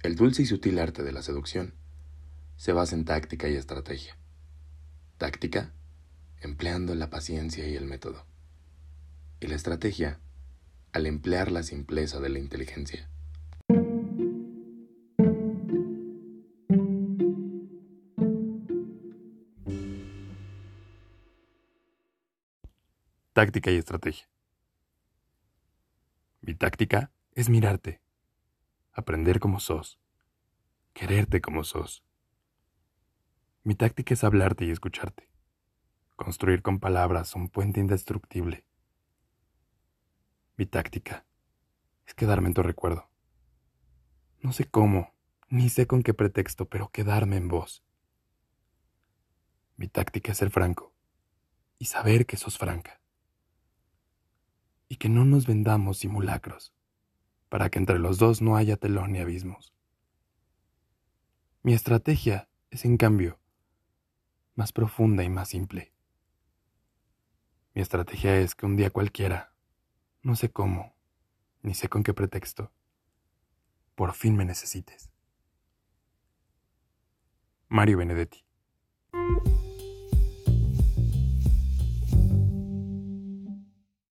El dulce y sutil arte de la seducción se basa en táctica y estrategia. Táctica, empleando la paciencia y el método. Y la estrategia, al emplear la simpleza de la inteligencia. Táctica y estrategia. Mi táctica es mirarte, aprender como sos, quererte como sos. Mi táctica es hablarte y escucharte, construir con palabras un puente indestructible. Mi táctica es quedarme en tu recuerdo. No sé cómo, ni sé con qué pretexto, pero quedarme en vos. Mi táctica es ser franco y saber que sos franca y que no nos vendamos simulacros, para que entre los dos no haya telón ni abismos. Mi estrategia es, en cambio, más profunda y más simple. Mi estrategia es que un día cualquiera, no sé cómo, ni sé con qué pretexto, por fin me necesites. Mario Benedetti